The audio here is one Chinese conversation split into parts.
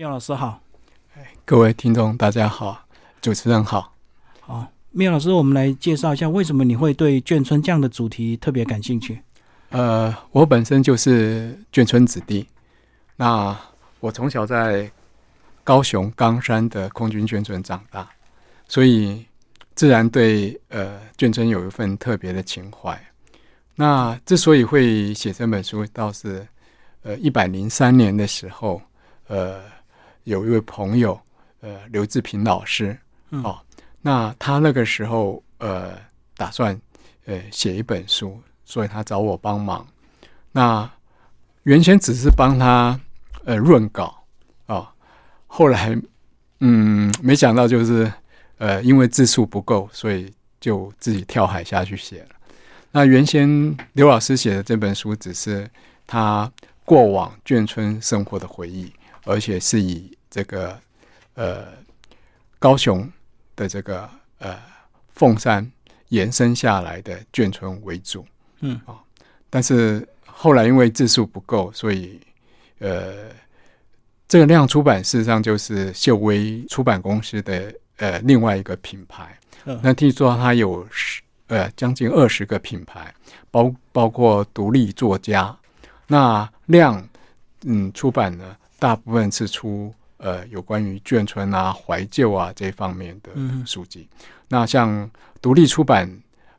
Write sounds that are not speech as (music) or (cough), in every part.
廖老师好，各位听众大家好，主持人好。好，廖老师，我们来介绍一下为什么你会对眷村这样的主题特别感兴趣？呃，我本身就是眷村子弟，那我从小在高雄冈山的空军眷村长大，所以自然对呃眷村有一份特别的情怀。那之所以会写这本书，倒是呃一百零三年的时候，呃。有一位朋友，呃，刘志平老师，哦，那他那个时候呃，打算呃写一本书，所以他找我帮忙。那原先只是帮他呃润稿啊，后来嗯，没想到就是呃，因为字数不够，所以就自己跳海下去写了。那原先刘老师写的这本书，只是他过往眷村生活的回忆。而且是以这个呃高雄的这个呃凤山延伸下来的眷村为主，嗯啊，但是后来因为字数不够，所以呃这个量出版事实上就是秀威出版公司的呃另外一个品牌。那听说它有十呃将近二十个品牌，包包括独立作家。那量嗯出版呢？大部分是出呃有关于眷村啊、怀旧啊这方面的书籍。那像独立出版、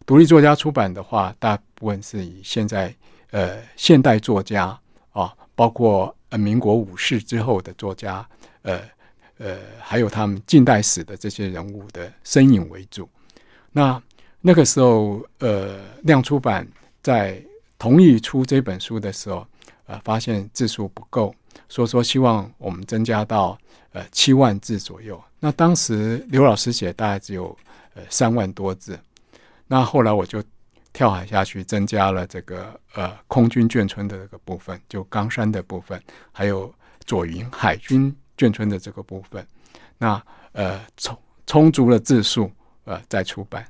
独立作家出版的话，大部分是以现在呃现代作家啊，包括呃民国武士之后的作家，呃呃，还有他们近代史的这些人物的身影为主。那那个时候，呃，亮出版在同意出这本书的时候，呃，发现字数不够。所以说，希望我们增加到呃七万字左右。那当时刘老师写大概只有呃三万多字。那后来我就跳海下去，增加了这个呃空军眷村的这个部分，就冈山的部分，还有左营海军眷村的这个部分。那呃充充足了字数，呃再出版。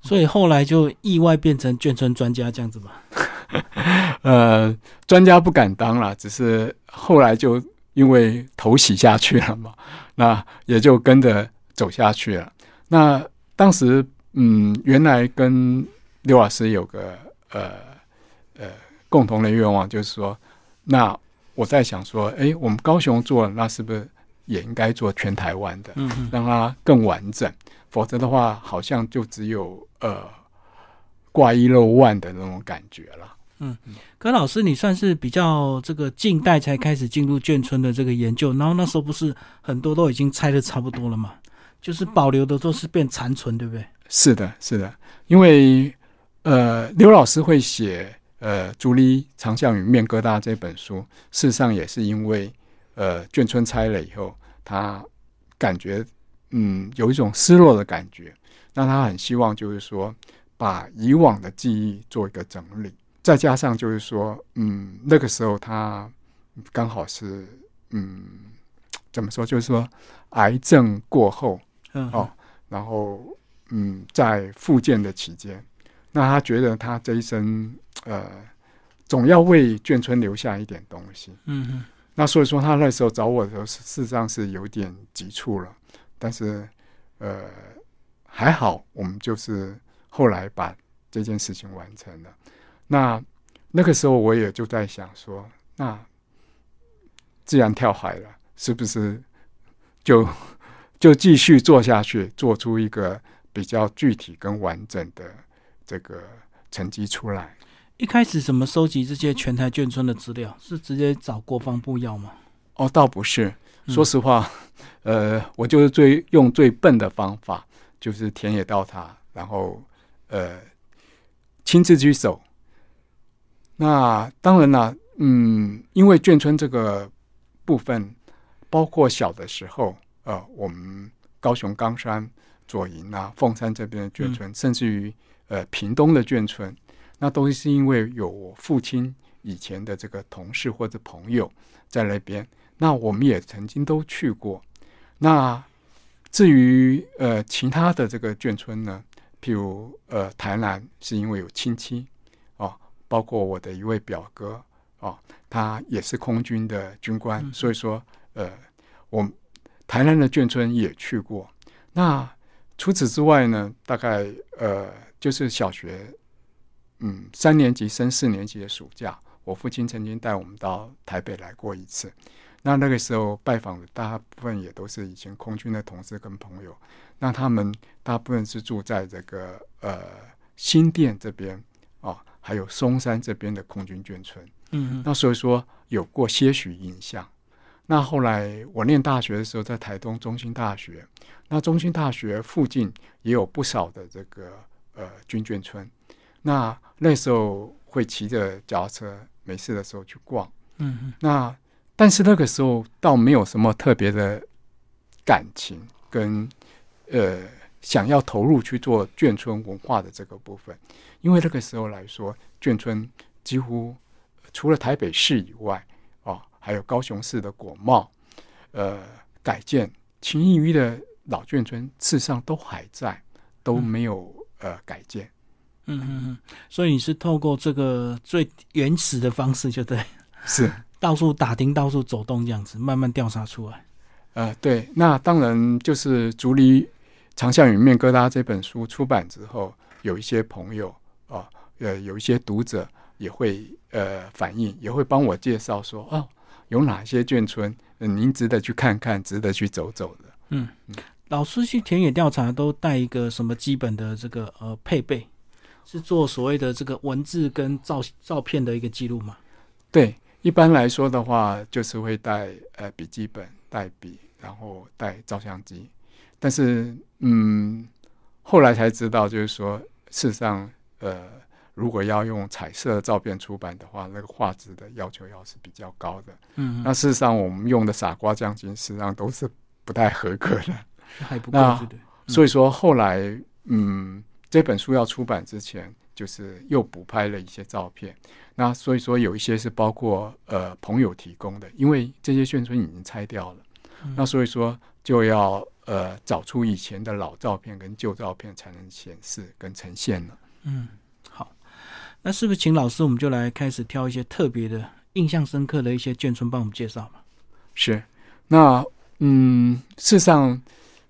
所以后来就意外变成眷村专家这样子吧。(laughs) 呃，专家不敢当了，只是后来就因为头洗下去了嘛，(laughs) 那也就跟着走下去了。那当时，嗯，原来跟刘老师有个呃呃共同的愿望，就是说，那我在想说，哎，我们高雄做，那是不是也应该做全台湾的，嗯，让它更完整？否则的话，好像就只有呃挂一漏万的那种感觉了。嗯，可老师，你算是比较这个近代才开始进入眷村的这个研究，然后那时候不是很多都已经拆的差不多了嘛？就是保留的都是变残存，对不对？是的，是的，因为呃，刘老师会写呃《竹篱长巷与面疙瘩》这本书，事实上也是因为呃眷村拆了以后，他感觉嗯有一种失落的感觉，那他很希望就是说把以往的记忆做一个整理。再加上就是说，嗯，那个时候他刚好是，嗯，怎么说？就是说，癌症过后，哦，然后，嗯，在复健的期间，那他觉得他这一生，呃，总要为眷村留下一点东西。嗯哼。那所以说，他那时候找我的时候，事实上是有点急促了。但是，呃，还好，我们就是后来把这件事情完成了。那那个时候我也就在想说，那既然跳海了，是不是就就继续做下去，做出一个比较具体跟完整的这个成绩出来？一开始怎么收集这些全台眷村的资料？是直接找国防部要吗？哦，倒不是。说实话，呃，我就是最用最笨的方法，就是田野调查，然后呃亲自去守。那当然了，嗯，因为眷村这个部分，包括小的时候，呃，我们高雄冈山、左营啊、凤山这边的眷村，甚至于呃屏东的眷村，那都是因为有我父亲以前的这个同事或者朋友在那边，那我们也曾经都去过。那至于呃其他的这个眷村呢，譬如呃台南，是因为有亲戚。包括我的一位表哥啊，他也是空军的军官，所以说呃我台南的眷村也去过。那除此之外呢，大概呃就是小学，嗯，三年级升四年级的暑假，我父亲曾经带我们到台北来过一次。那那个时候拜访的大部分也都是以前空军的同事跟朋友。那他们大部分是住在这个呃新店这边啊，还有松山这边的空军眷村。嗯那所以说有过些许印象。那后来我念大学的时候，在台东中心大学，那中心大学附近也有不少的这个呃军眷村。那那时候会骑着脚踏车，没事的时候去逛。嗯嗯那但是那个时候倒没有什么特别的感情跟呃想要投入去做眷村文化的这个部分，因为那个时候来说，眷村几乎除了台北市以外，哦，还有高雄市的果贸，呃，改建秦义鱼的老眷村，事实上都还在，都没有呃改建。嗯嗯嗯，所以你是透过这个最原始的方式，就对，是，到处打听、到处走动这样子，慢慢调查出来。呃，对，那当然就是《竹篱长相与面疙瘩》这本书出版之后，有一些朋友啊、呃，有一些读者也会呃反映，也会帮我介绍说，哦，有哪些眷村，呃您值得去看看，值得去走走的。嗯，老师去田野调查都带一个什么基本的这个呃配备，是做所谓的这个文字跟照照片的一个记录吗？对，一般来说的话，就是会带呃笔记本、带笔，然后带照相机。但是，嗯，后来才知道，就是说，事实上，呃，如果要用彩色照片出版的话，那个画质的要求要是比较高的。嗯，那事实上，我们用的傻瓜将军，实际上都是不太合格的。还不够，那所以说，后来，嗯，这本书要出版之前，就是又补拍了一些照片。那所以说，有一些是包括呃朋友提供的，因为这些宣传已经拆掉了，嗯那所以说就要呃找出以前的老照片跟旧照片才能显示跟呈现了。嗯，好，那是不是请老师我们就来开始挑一些特别的、印象深刻的一些眷村帮我们介绍嘛？是，那嗯，事实上，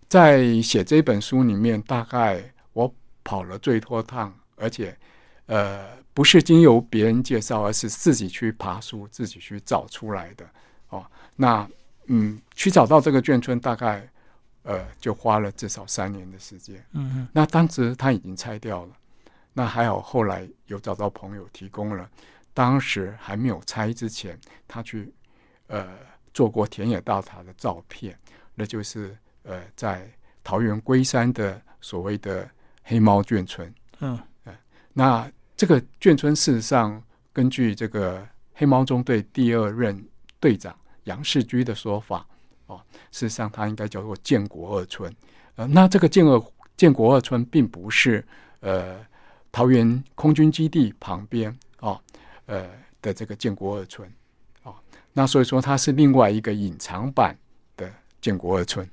在写这本书里面，大概我跑了最多趟，而且呃，不是经由别人介绍，而是自己去爬书，自己去找出来的哦。那嗯，去找到这个眷村，大概呃，就花了至少三年的时间。嗯嗯那当时他已经拆掉了，那还好，后来有找到朋友提供了，当时还没有拆之前，他去呃做过田野调查的照片，那就是呃在桃园龟山的所谓的黑猫眷村。嗯那这个眷村事实上，根据这个黑猫中队第二任队长杨世居的说法，哦，事实上它应该叫做建国二村。呃，那这个建二建国二村并不是呃桃园空军基地旁边哦，呃的这个建国二村哦，那所以说它是另外一个隐藏版的建国二村。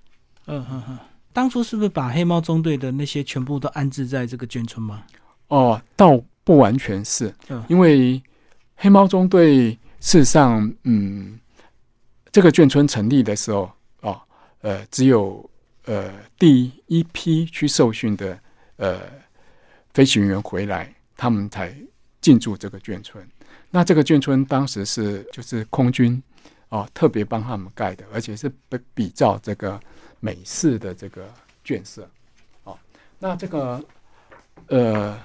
嗯嗯嗯，当初是不是把黑猫中队的那些全部都安置在这个眷村吗？哦，倒不完全是，嗯因为黑猫中队事实上，嗯，这个眷村成立的时候，哦，呃，只有呃第一批去受训的呃飞行员回来，他们才进驻这个眷村。那这个眷村当时是就是空军哦特别帮他们盖的，而且是比比照这个美式的这个眷舍。哦，那这个呃。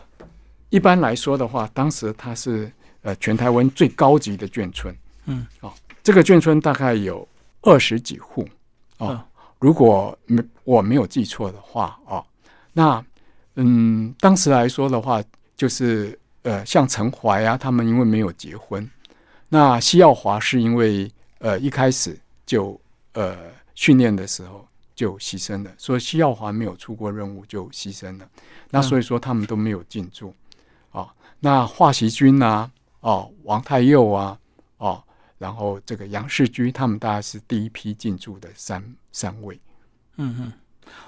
一般来说的话，当时它是呃全台湾最高级的眷村。嗯，哦，这个眷村大概有二十几户。哦，嗯如果没我没有记错的话，哦，那嗯，当时来说的话，就是呃，像陈怀啊，他们因为没有结婚，那西耀华是因为呃一开始就呃训练的时候就牺牲了，所以西耀华没有出过任务就牺牲了。那所以说他们都没有进驻。哦，那华习君啊，哦，王太佑啊，哦，然后这个杨世居，他们大概是第一批进驻的三三位。嗯嗯，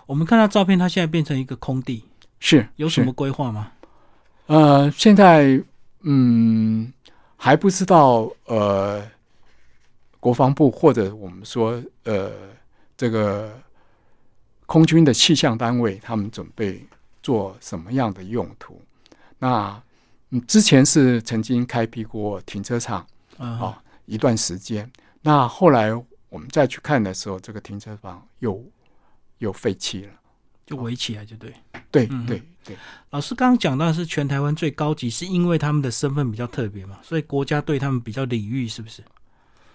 我们看到照片，它现在变成一个空地，是是有什么规划吗？呃，现在嗯还不知道呃，国防部或者我们说呃这个空军的气象单位他们准备做什么样的用途。那嗯，之前是曾经开辟过停车场啊一段时间，那后来我们再去看的时候，这个停车房又又废弃了，就围起来，就对。对对对，老师刚刚讲到的是全台湾最高级，是因为他们的身份比较特别嘛，所以国家对他们比较礼遇，是不是？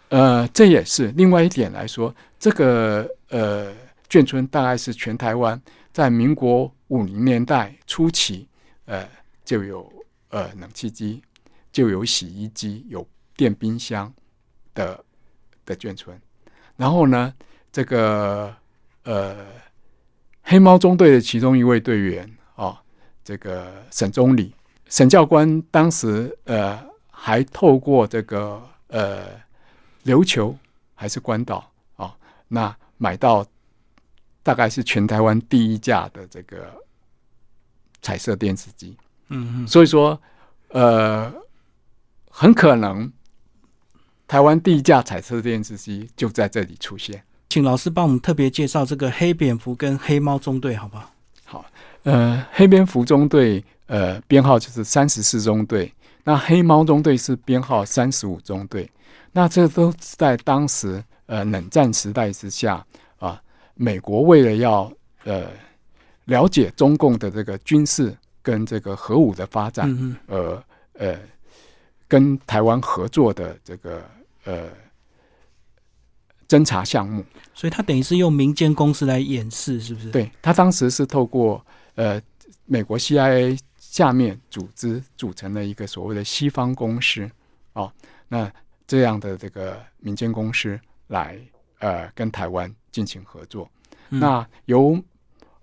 呃，这也是。另外一点来说，这个呃眷村大概是全台湾在民国五零年代初期，呃就有呃冷气机，就有洗衣机，有电冰箱的的眷村。然后呢，这个呃黑猫中队的其中一位队员啊，这个沈宗礼沈教官当时呃还透过这个呃。琉球还是关岛啊？那买到大概是全台湾第一架的这个彩色电视机。嗯嗯。所以说，呃，很可能台湾第一架彩色电视机就在这里出现。请老师帮我们特别介绍这个黑蝙蝠跟黑猫中队，好不好？好，呃，黑蝙蝠中队呃编号就是三十四中队，那黑猫中队是编号三十五中队。那这都是在当时呃冷战时代之下啊，美国为了要呃了解中共的这个军事跟这个核武的发展，呃呃跟台湾合作的这个呃侦查项目，所以他等于是用民间公司来掩饰，是不是？对他当时是透过呃美国 CIA 下面组织组成的一个所谓的西方公司哦，那。这样的这个民间公司来呃跟台湾进行合作，那由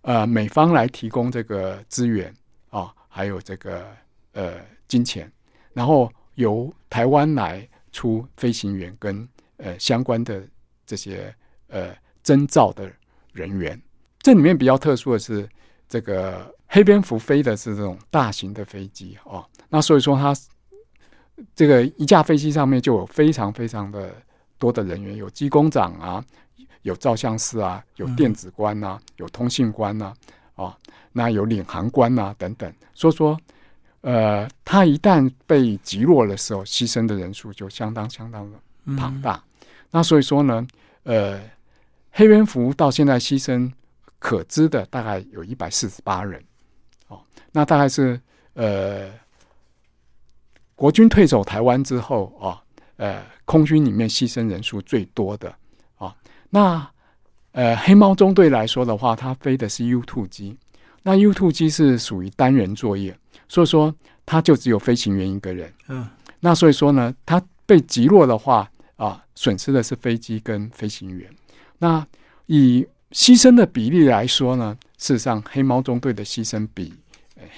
呃美方来提供这个资源啊，还有这个呃金钱，然后由台湾来出飞行员跟呃相关的这些呃征召的人员。这里面比较特殊的是，这个黑蝙蝠飞的是这种大型的飞机哦，那所以说它。这个一架飞机上面就有非常非常的多的人员，有机工长啊，有照相师啊，有电子官呐，有通信官呐，啊，那有领航官呐等等。所以说，呃，他一旦被击落的时候，牺牲的人数就相当相当的庞大。那所以说呢，呃，黑蝙蝠到现在牺牲可知的大概有一百四十八人，哦，那大概是呃。国军退守台湾之后啊，呃，空军里面牺牲人数最多的啊，那呃黑猫中队来说的话，它飞的是 U two 机，那 U two 机是属于单人作业，所以说它就只有飞行员一个人。嗯，那所以说呢，它被击落的话啊，损失的是飞机跟飞行员。那以牺牲的比例来说呢，事实上黑猫中队的牺牲比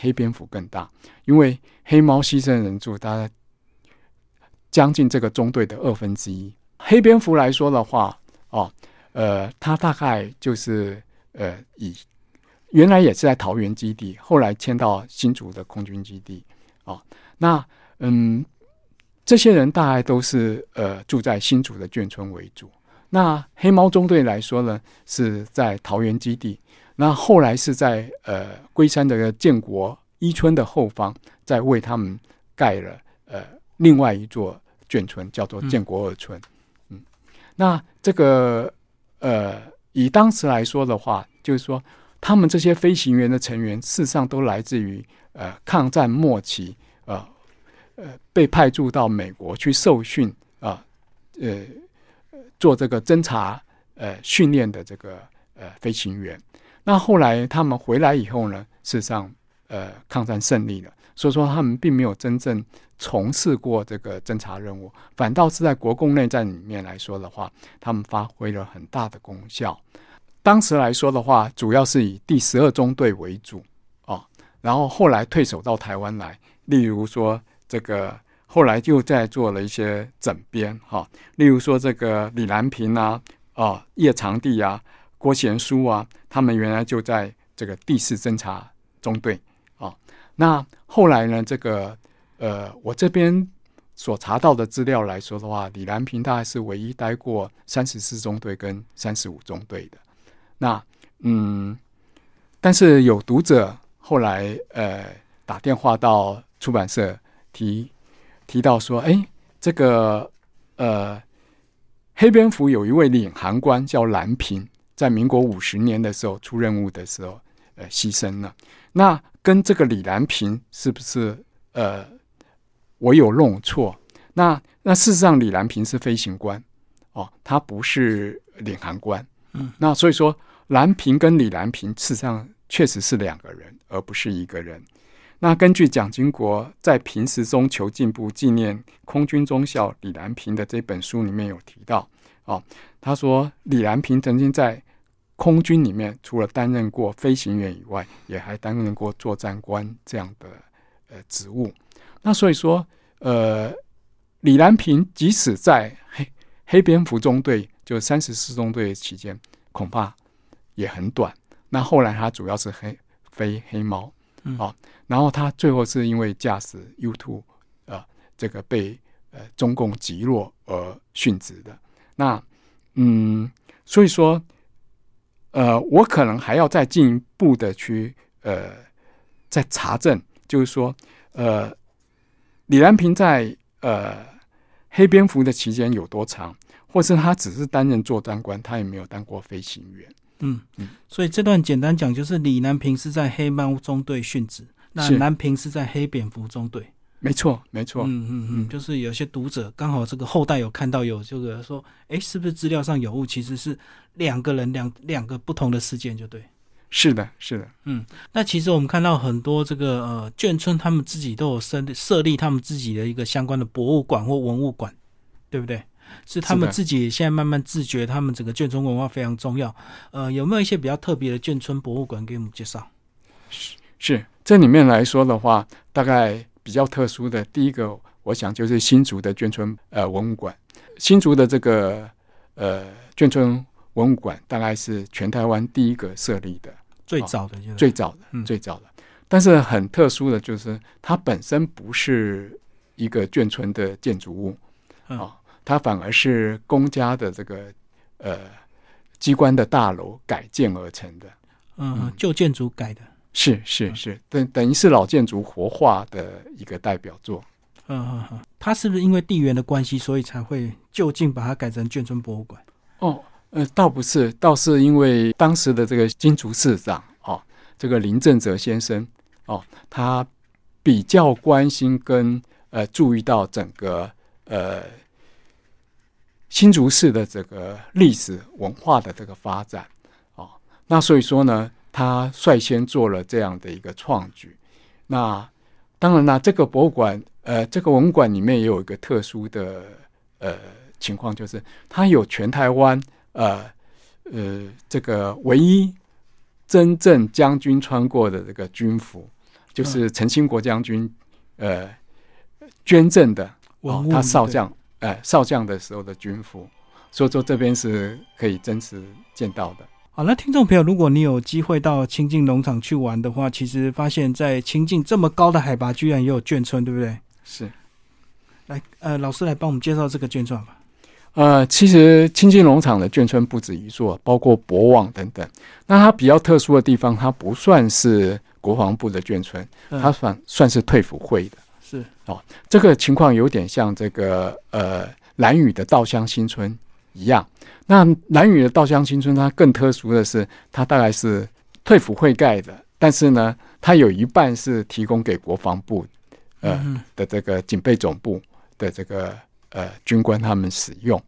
黑蝙蝠更大，因为。黑猫牺牲人数大概将近这个中队的二分之一。黑蝙蝠来说的话，哦，呃，它大概就是呃，以原来也是在桃园基地，后来迁到新竹的空军基地。哦，那嗯，这些人大概都是呃住在新竹的眷村为主。那黑猫中队来说呢，是在桃园基地。那后来是在呃龟山的建国一村的后方。在为他们盖了呃另外一座眷村，叫做建国二村。嗯，那这个呃以当时来说的话，就是说他们这些飞行员的成员，事实上都来自于呃抗战末期呃呃被派驻到美国去受训啊呃做这个侦察呃训练的这个呃飞行员。那后来他们回来以后呢，事实上呃抗战胜利了。所以说，他们并没有真正从事过这个侦察任务，反倒是在国共内战里面来说的话，他们发挥了很大的功效。当时来说的话，主要是以第十二中队为主啊，然后后来退守到台湾来，例如说这个后来又在做了一些整编哈，例如说这个李兰平啊、啊叶长帝啊、郭贤书啊，他们原来就在这个第四侦察中队。啊那后来呢？这个呃，我这边所查到的资料来说的话，李兰平大概是唯一待过三十四中队跟三十五中队的。那嗯，但是有读者后来呃打电话到出版社提提到说，哎，这个呃黑蝙蝠有一位领航官叫蓝平，在民国五十年的时候出任务的时候呃牺牲了。那跟这个李兰平是不是呃？我有弄错，那那事实上李兰平是飞行官哦，他不是领航官。嗯，那所以说兰平跟李兰平事实上确实是两个人，而不是一个人。那根据蒋经国在《平时中求进步纪念空军中校李兰平的这本书里面有提到哦，他说李兰平曾经在空军里面除了担任过飞行员以外，也还担任过作战官这样的呃职务。那所以说，呃，李兰平即使在黑黑蝙蝠中队，就三十四中队期间，恐怕也很短。那后来他主要是黑飞黑猫，啊，然后他最后是因为驾驶 U two 啊，这个被呃中共击落而殉职的。那嗯，所以说，呃，我可能还要再进一步的去呃，再查证，就是说，呃。李兰平在呃黑蝙蝠的期间有多长，或是他只是担任作战官，他也没有当过飞行员。嗯嗯，所以这段简单讲，就是李南平是在黑猫中队殉职，那南平是在黑蝙蝠中队。没错，没错。嗯嗯嗯，就是有些读者刚好这个后代有看到有这个说，哎，是不是资料上有误？其实是两个人两两个不同的事件，就对。是的，是的，嗯，那其实我们看到很多这个呃眷村，他们自己都有设设立他们自己的一个相关的博物馆或文物馆，对不对？是他们自己现在慢慢自觉，他们整个眷村文化非常重要。呃，有没有一些比较特别的眷村博物馆给我们介绍？是是，这里面来说的话，大概比较特殊的第一个，我想就是新竹的眷村呃文物馆。新竹的这个呃眷村文物馆，大概是全台湾第一个设立的。最早的，最早的，最早的，但是很特殊的就是，它本身不是一个眷村的建筑物啊，它反而是公家的这个呃机关的大楼改建而成的。嗯，旧建筑改的，是是是，等等于是老建筑活化的一个代表作。嗯嗯嗯，它是不是因为地缘的关系，所以才会就近把它改成眷村博物馆？哦。呃，倒不是，倒是因为当时的这个金竹市长哦，这个林正泽先生哦，他比较关心跟呃注意到整个呃新竹市的这个历史文化的这个发展哦，那所以说呢，他率先做了这样的一个创举。那当然啦，这个博物馆呃，这个文物馆里面也有一个特殊的呃情况，就是它有全台湾。呃呃，这个唯一真正将军穿过的这个军服，就是陈兴国将军呃捐赠的，哦，他少将哎少将的时候的军服，所以说这边是可以真实见到的。好，那听众朋友，如果你有机会到清境农场去玩的话，其实发现，在清境这么高的海拔，居然也有眷村，对不对？是。来，呃，老师来帮我们介绍这个眷村吧。呃，其实清境农场的眷村不止一座，包括博望等等。那它比较特殊的地方，它不算是国防部的眷村，它算算是退辅会的。是哦，这个情况有点像这个呃蓝屿的稻香新村一样。那蓝屿的稻香新村，它更特殊的是，它大概是退辅会盖的，但是呢，它有一半是提供给国防部呃的这个警备总部的这个。呃，军官他们使用，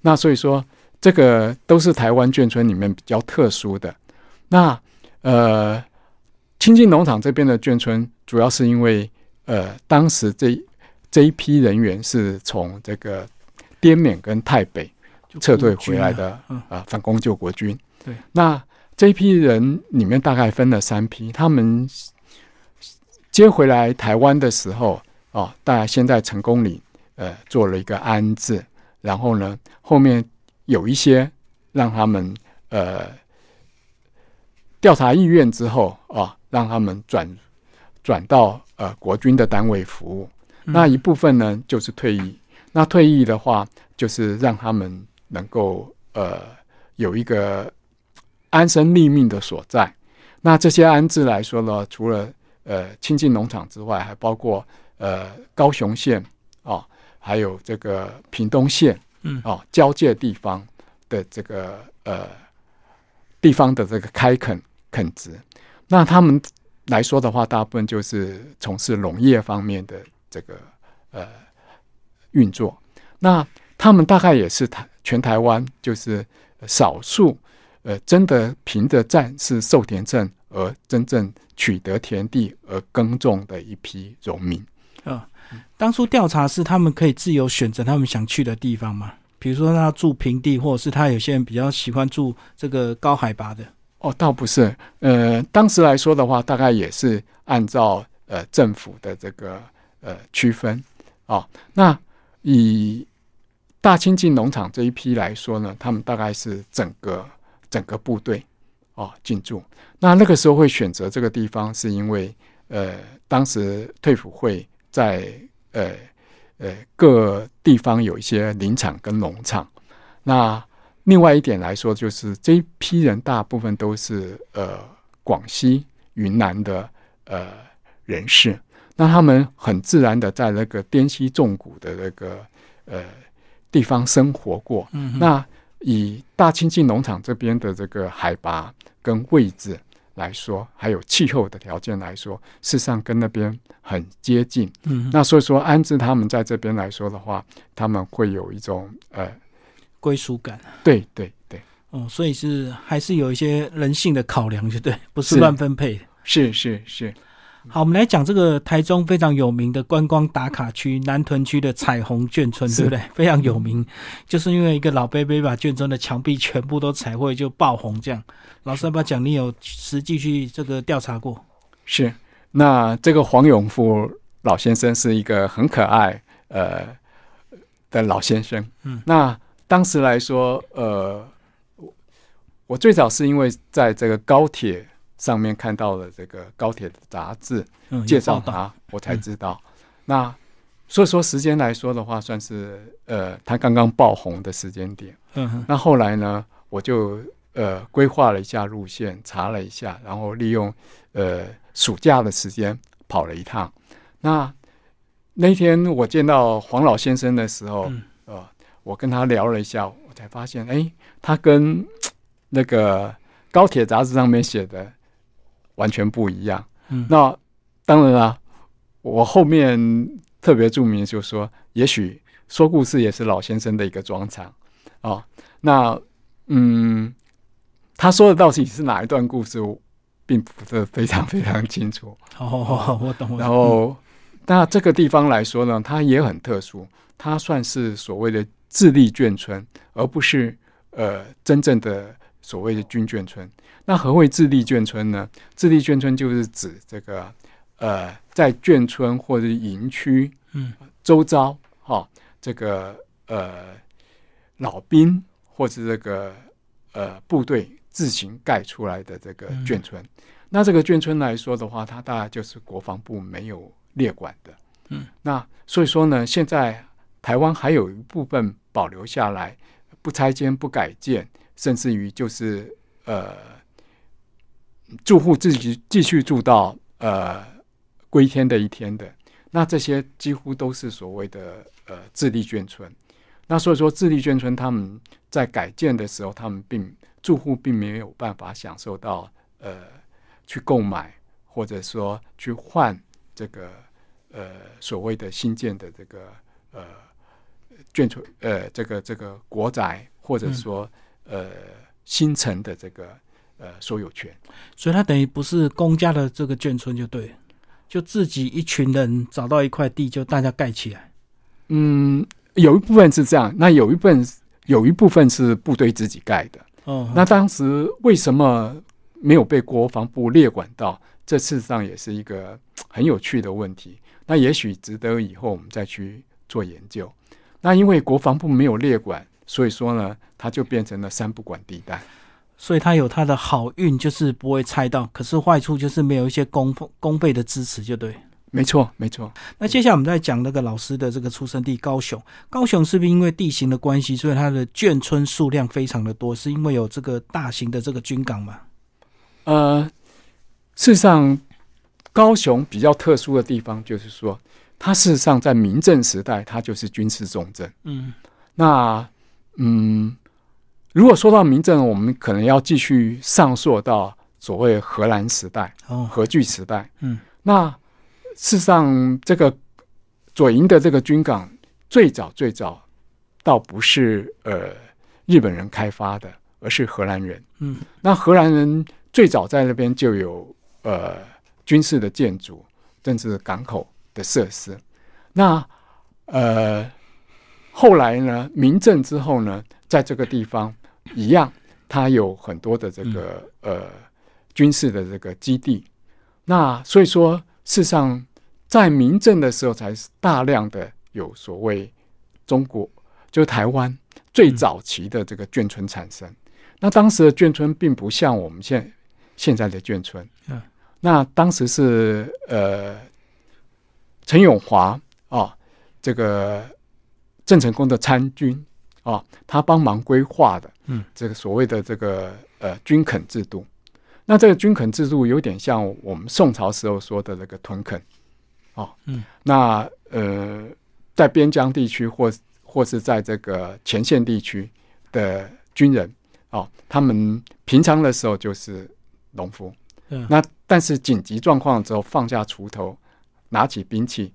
那所以说这个都是台湾眷村里面比较特殊的。那呃，清境农场这边的眷村，主要是因为呃，当时这这一批人员是从这个滇缅跟泰北撤退回来的啊，反攻救国军。对，那这一批人里面大概分了三批，他们接回来台湾的时候啊，大家先在成功里。呃，做了一个安置，然后呢，后面有一些让他们呃调查意愿之后啊，让他们转转到呃国军的单位服务。那一部分呢就是退役。那退役的话，就是让他们能够呃有一个安身立命的所在。那这些安置来说呢，除了呃亲近农场之外，还包括呃高雄县啊，还有这个屏东县，嗯啊交界地方的这个呃地方的这个开垦垦殖。那他们来说的话，大部分就是从事农业方面的这个呃运作。那他们大概也是台全台湾就是少数呃真的凭着战士授田证而真正取得田地而耕种的一批农民。啊，当初调查是他们可以自由选择他们想去的地方吗？比如说他住平地，或者是他有些人比较喜欢住这个高海拔的。哦，倒不是，呃，当时来说的话，大概也是按照呃政府的这个呃区分哦。那以大清境农场这一批来说呢，他们大概是整个整个部队哦进驻。那那个时候会选择这个地方，是因为呃，当时退辅会在呃呃各地方有一些林场跟农场，那。另外一点来说，就是这一批人大部分都是呃广西、云南的呃人士，那他们很自然的在那个滇西纵谷的那个呃地方生活过。嗯，那以大清境农场这边的这个海拔跟位置来说，还有气候的条件来说，事实上跟那边很接近。嗯，那所以说安置他们在这边来说的话，他们会有一种呃。归属感，对对对，哦，所以是还是有一些人性的考量，就对，(laughs) 不是乱分配。是是是，好，我们来讲这个台中非常有名的观光打卡区南屯区的彩虹眷村，对不对？非常有名，就是因为一个老伯伯把眷村的墙壁全部都彩绘就爆红，这样。老师要不要讲？你有实际去这个调查过？是，那这个黄永富老先生是一个很可爱呃的老先生，嗯，那。当时来说，呃，我我最早是因为在这个高铁上面看到了这个高铁的杂志介绍他，我才知道。那所以说时间来说的话，算是呃他刚刚爆红的时间点。嗯，那后来呢，我就呃规划了一下路线，查了一下，然后利用呃暑假的时间跑了一趟。那那天我见到黄老先生的时候，呃。我跟他聊了一下，我才发现，哎，他跟 (tsk) 那个高铁杂志上面写的完全不一样。嗯，那当然了，我后面特别注明，就是说，也许说故事也是老先生的一个专长哦。那嗯，他说的到底是哪一段故事，并不是非常非常清楚。哦，我懂。然后，那这个地方来说呢，它也很特殊，它算是所谓的。自立眷村，而不是呃真正的所谓的军眷村。那何谓自立眷村呢？自立眷村就是指这个呃在眷村或者营区嗯周遭哈这个呃老兵或者这个呃部队自行盖出来的这个眷村。那这个眷村来说的话，它大概就是国防部没有列管的。嗯，那所以说呢，现在台湾还有一部分。保留下来，不拆迁、不改建，甚至于就是呃，住户自己继续住到呃归天的一天的，那这些几乎都是所谓的呃自立眷村。那所以说，自立眷村他们在改建的时候，他们并住户并没有办法享受到呃去购买或者说去换这个呃所谓的新建的这个呃。眷村，呃，这个这个国宅，或者说呃新城的这个呃所有权，所以它等于不是公家的这个眷村就对，就自己一群人找到一块地就大家盖起来。嗯，有一部分是这样，那有一部分有一部分是部队自己盖的。哦，那当时为什么没有被国防部列管到？这事实上也是一个很有趣的问题。那也许值得以后我们再去做研究。那因为国防部没有列管，所以说呢，它就变成了三不管地带。所以它有它的好运，就是不会猜到；可是坏处就是没有一些公公费的支持，就对。没错，没错。那接下来我们再讲那个老师的这个出生地高雄。高雄是不是因为地形的关系，所以它的眷村数量非常的多？是因为有这个大型的这个军港嘛？呃，事实上，高雄比较特殊的地方就是说，它事实上在民政时代，它就是军事重镇。嗯，那嗯，如果说到民政，我们可能要继续上溯到所谓荷兰时代、哦，荷据时代。嗯，那事实上，这个左营的这个军港最早最早，倒不是呃日本人开发的，而是荷兰人。嗯，那荷兰人最早在那边就有呃军事的建筑，甚至港口的设施。那呃后来呢，民政之后呢，在这个地方一样，它有很多的这个、呃军事的这个基地。那所以说，事实上在民政的时候，才是大量的有所谓中国就台湾最早期的这个眷村产生。那当时的眷村并不像我们现现在的眷村，嗯，那当时是呃陈永华啊，这个郑成功的参军啊，他帮忙规划的，嗯，这个所谓的这个呃军垦制度。那这个军垦制度有点像我们宋朝时候说的那个屯垦，哦，嗯，那呃，在边疆地区或或是在这个前线地区的军人，啊，他们平常的时候就是农夫，嗯。那但是紧急状况之后放下锄头，拿起兵器，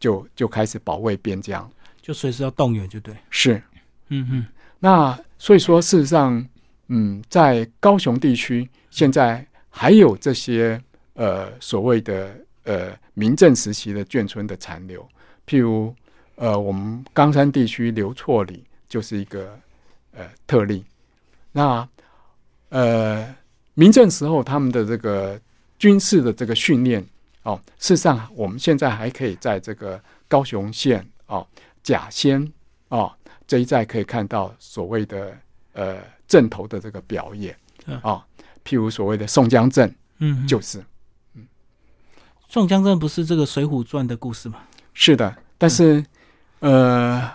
就就开始保卫边疆。就随时要动员，就对。是，嗯嗯那所以说，事实上，嗯，在高雄地区，现在还有这些呃所谓的呃民政时期的眷村的残留，譬如呃我们冈山地区刘厝里就是一个呃特例。那呃民政时候他们的这个军事的这个训练哦，事实上我们现在还可以在这个高雄县哦甲仙哦这一带可以看到所谓的呃阵头的这个表演嗯。啊、譬如所谓的宋江阵嗯，就是。宋江镇不是这个《水浒传》的故事吗？是的，但是呃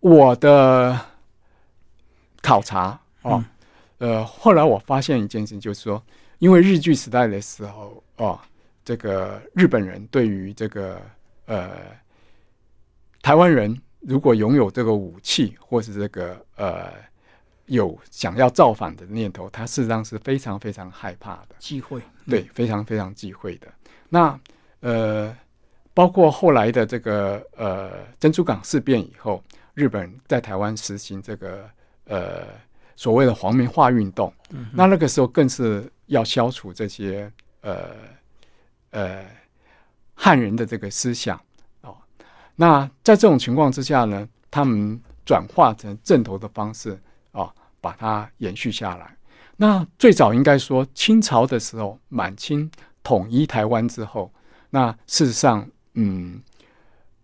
我的考察哦，呃后来我发现一件事，就是说，因为日据时代的时候哦，这个日本人对于这个呃台湾人如果拥有这个武器或是这个呃有想要造反的念头，他事实上是非常非常害怕的。忌讳。对，非常非常忌讳的。那呃，包括后来的这个呃珍珠港事变以后，日本在台湾实行这个呃所谓的皇民化运动，嗯那那个时候更是要消除这些呃呃汉人的这个思想哦。那在这种情况之下呢，他们转化成正头的方式哦，把它延续下来。那最早应该说清朝的时候，满清统一台湾之后，那事实上，嗯，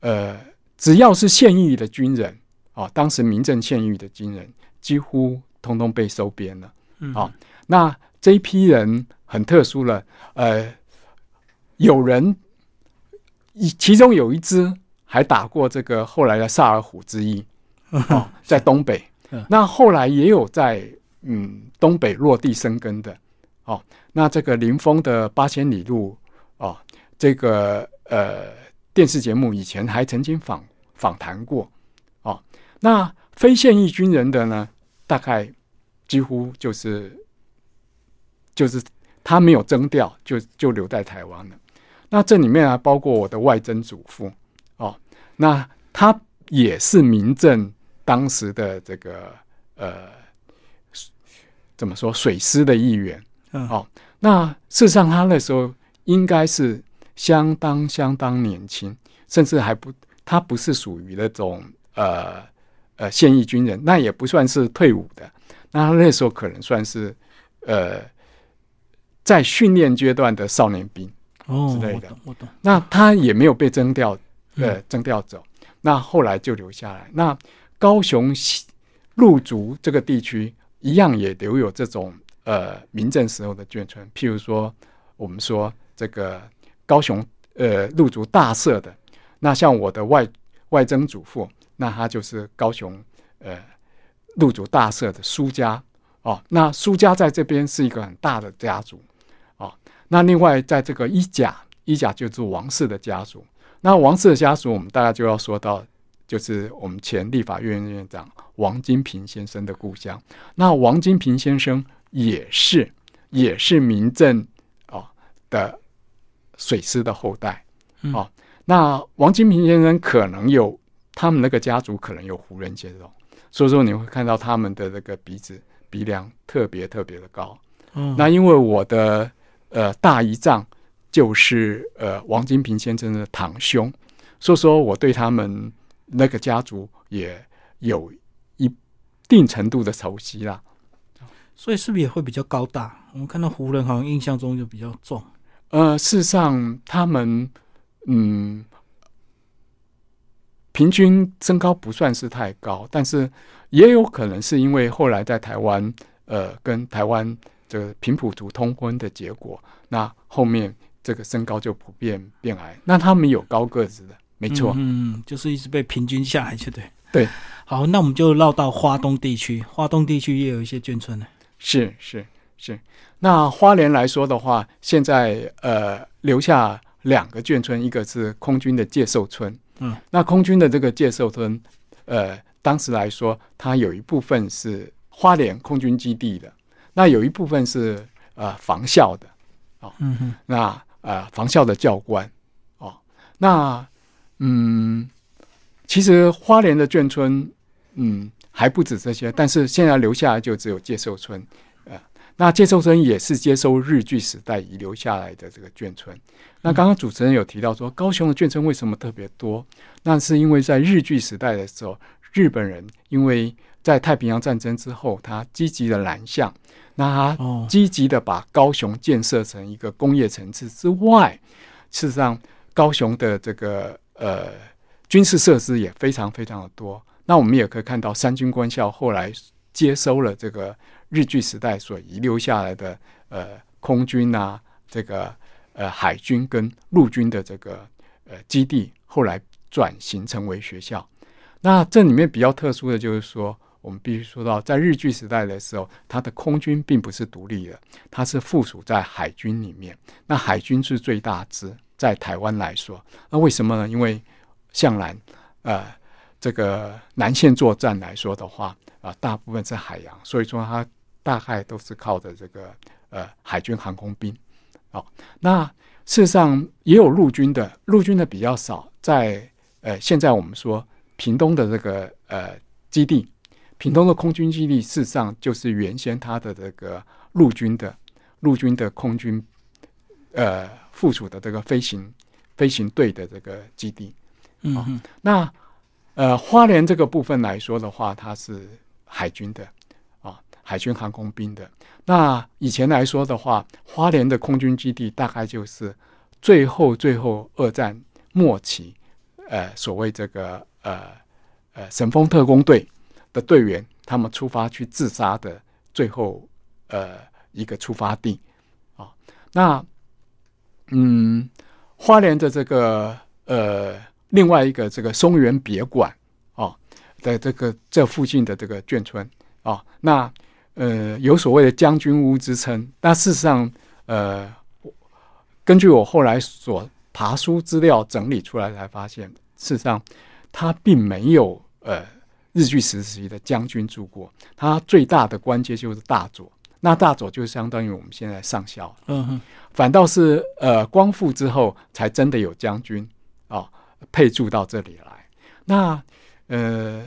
呃，只要是现役的军人啊，当时民政现役的军人，几乎通通被收编了。嗯好那这一批人很特殊了，呃，有人一其中有一支还打过这个后来的萨尔虎之役，(laughs) 哦，在东北嗯。那后来也有在嗯东北落地生根的，哦，那这个林峰的八千里路，哦，这个呃电视节目以前还曾经访访谈过，哦，那非现役军人的呢，大概几乎就是就是他没有征调，就就留在台湾了。那这里面还包括我的外曾祖父哦，那他也是民政当时的这个呃怎么说水师的一员。嗯哦那事实上他那时候应该是相当相当年轻，甚至还不他不是属于那种呃呃现役军人，那也不算是退伍的，那他那时候可能算是呃在训练阶段的少年兵。哦，之类的我懂，我懂。那他也没有被征调，呃嗯，征调走。那后来就留下来。那高雄西鹿竹这个地区一样也留有这种呃民政时候的眷村，譬如说我们说这个高雄呃入主大社的。那像我的外外曾祖父，那他就是高雄呃入主大社的苏家哦。那苏家在这边是一个很大的家族哦。那另外在这个一甲，一甲就是王氏的家族。那王氏的家族，我们大家就要说到，就是我们前立法院院长王金平先生的故乡。那王金平先生也是也是民政哦的水师的后代哦。那王金平先生可能有他们那个家族可能有胡人血统，所以说你会看到他们的那个鼻子鼻梁特别特别的高。嗯，那因为我的呃大姨丈就是呃王金平先生的堂兄，所以说我对他们那个家族也有一定程度的熟悉啦。所以是不是也会比较高大？我们看到胡人好像印象中就比较重。呃，事实上他们。嗯，平均身高不算是太高，但是也有可能是因为后来在台湾，呃，跟台湾这个平埔族通婚的结果，那后面这个身高就普遍变矮。那他们有高个子的，没错，嗯，就是一直被平均下来，就对。对，好，那我们就绕到花东地区，花东地区也有一些眷村呢。是是是，那花莲来说的话，现在呃留下。两个眷村，一个是空军的界寿村，嗯，那空军的这个界寿村，呃，当时来说，它有一部分是花莲空军基地的，那有一部分是呃防校的，哦，嗯，那呃防校的教官，哦，那嗯，其实花莲的眷村，嗯，还不止这些，但是现在留下来就只有介寿村。那介寿村也是接收日据时代遗留下来的这个眷村。那刚刚主持人有提到说，高雄的眷村为什么特别多？那是因为在日据时代的时候，日本人因为在太平洋战争之后，他积极的南向，那他积极的把高雄建设成一个工业城市之外，事实上高雄的这个呃军事设施也非常非常的多。那我们也可以看到三军官校后来接收了这个。日据时代所遗留下来的呃空军啊，这个呃海军跟陆军的这个呃基地，后来转型成为学校。那这里面比较特殊的就是说，我们必须说到，在日据时代的时候，它的空军并不是独立的，它是附属在海军里面。那海军是最大支，在台湾来说，那为什么呢？因为向南呃这个南线作战来说的话啊，大部分是海洋，所以说它。大概都是靠着这个呃海军航空兵，哦，那事实上也有陆军的，陆军的比较少。在呃现在我们说屏东的这个呃基地，屏东的空军基地，事实上就是原先它的这个陆军的陆军的空军呃附属的这个飞行飞行队的这个基地。嗯，那呃花莲这个部分来说的话，它是海军的。海军航空兵的那以前来说的话，花莲的空军基地大概就是最后最后二战末期，呃，所谓这个呃呃神风特工队的队员，他们出发去自杀的最后呃一个出发地啊。那嗯，花莲的这个呃另外一个这个松原别馆啊的这个这附近的这个眷村啊，那。呃，有所谓的将军屋之称，但事实上，呃，根据我后来所爬书资料整理出来，才发现，事实上，他并没有呃日据时期的将军住过。他最大的官阶就是大佐，那大佐就相当于我们现在上校。嗯哼，反倒是呃光复之后，才真的有将军啊配驻到这里来。那呃。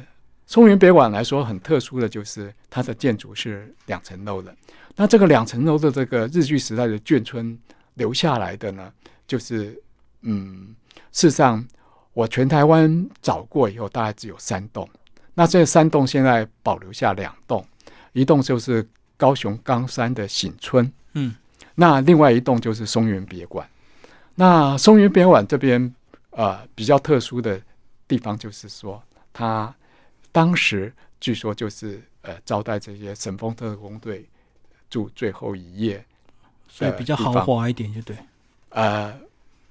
松原北馆来说很特殊的就是它的建筑是两层楼的。那这个两层楼的这个日据时代的眷村留下来的呢，就是嗯，事实上我全台湾找过以后，大概只有三栋。那这三栋现在保留下两栋，一栋就是高雄冈山的醒村，嗯，那另外一栋就是松原别馆。那松原别馆这边呃比较特殊的地方就是说它。当时据说就是呃招待这些神风特工队住最后一夜，所以比较豪华一点，就对。呃，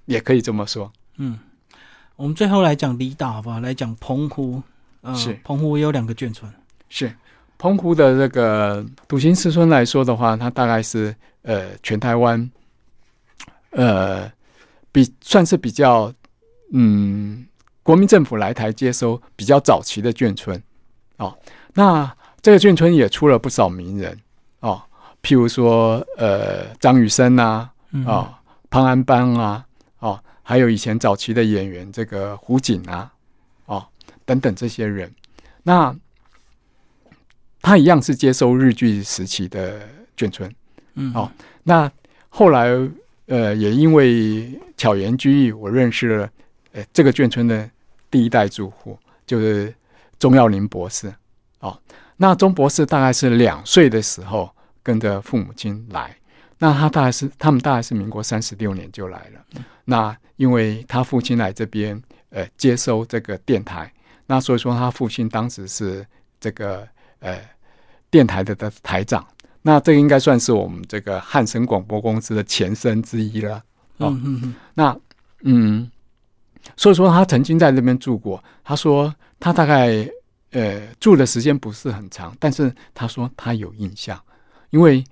也可以这么说。嗯，我们最后来讲离岛好不好？来讲澎湖，呃，是。澎湖也有两个眷村，是澎湖的这个笃行四村来说的话，它大概是呃全台湾呃比算是比较嗯国民政府来台接收比较早期的眷村哦。那这个眷村也出了不少名人哦，譬如说呃张雨生呐啊哦潘安邦啊哦，还有以前早期的演员这个胡锦啊哦等等这些人，那。他一样是接收日据时期的眷村，嗯，哦那后来呃也因为巧言居易，我认识了呃这个眷村的第一代住户，就是钟耀林博士。哦，那钟博士大概是两岁的时候跟着父母亲来，那他大概是他们大概是民国三十六年就来了。那因为他父亲来这边呃接收这个电台，那所以说他父亲当时是这个呃电台的的台长。那这个应该算是我们这个汉声广播公司的前身之一了。哦嗯嗯嗯那嗯，所以说他曾经在那边住过。他说他大概呃住的时间不是很长，但是他说他有印象，因为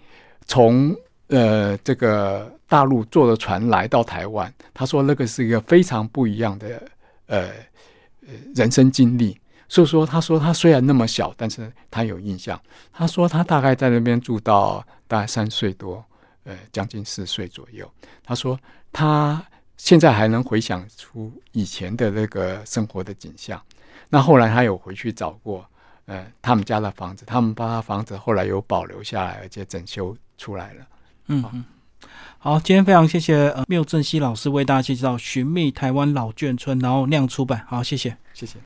从呃这个大陆坐的船来到台湾，他说那个是一个非常不一样的呃呃人生经历。所以说，他说他虽然那么小，但是他有印象。他说他大概在那边住到大概三岁多，呃，将近四岁左右。他说他现在还能回想出以前的那个生活的景象。那后来他有回去找过，呃，他们家的房子，他们把他房子后来有保留下来，而且整修出来了。嗯嗯。好，今天非常谢谢呃缪正熙老师为大家介绍《寻觅台湾老眷村》，然后亮出版。好，谢谢。谢谢。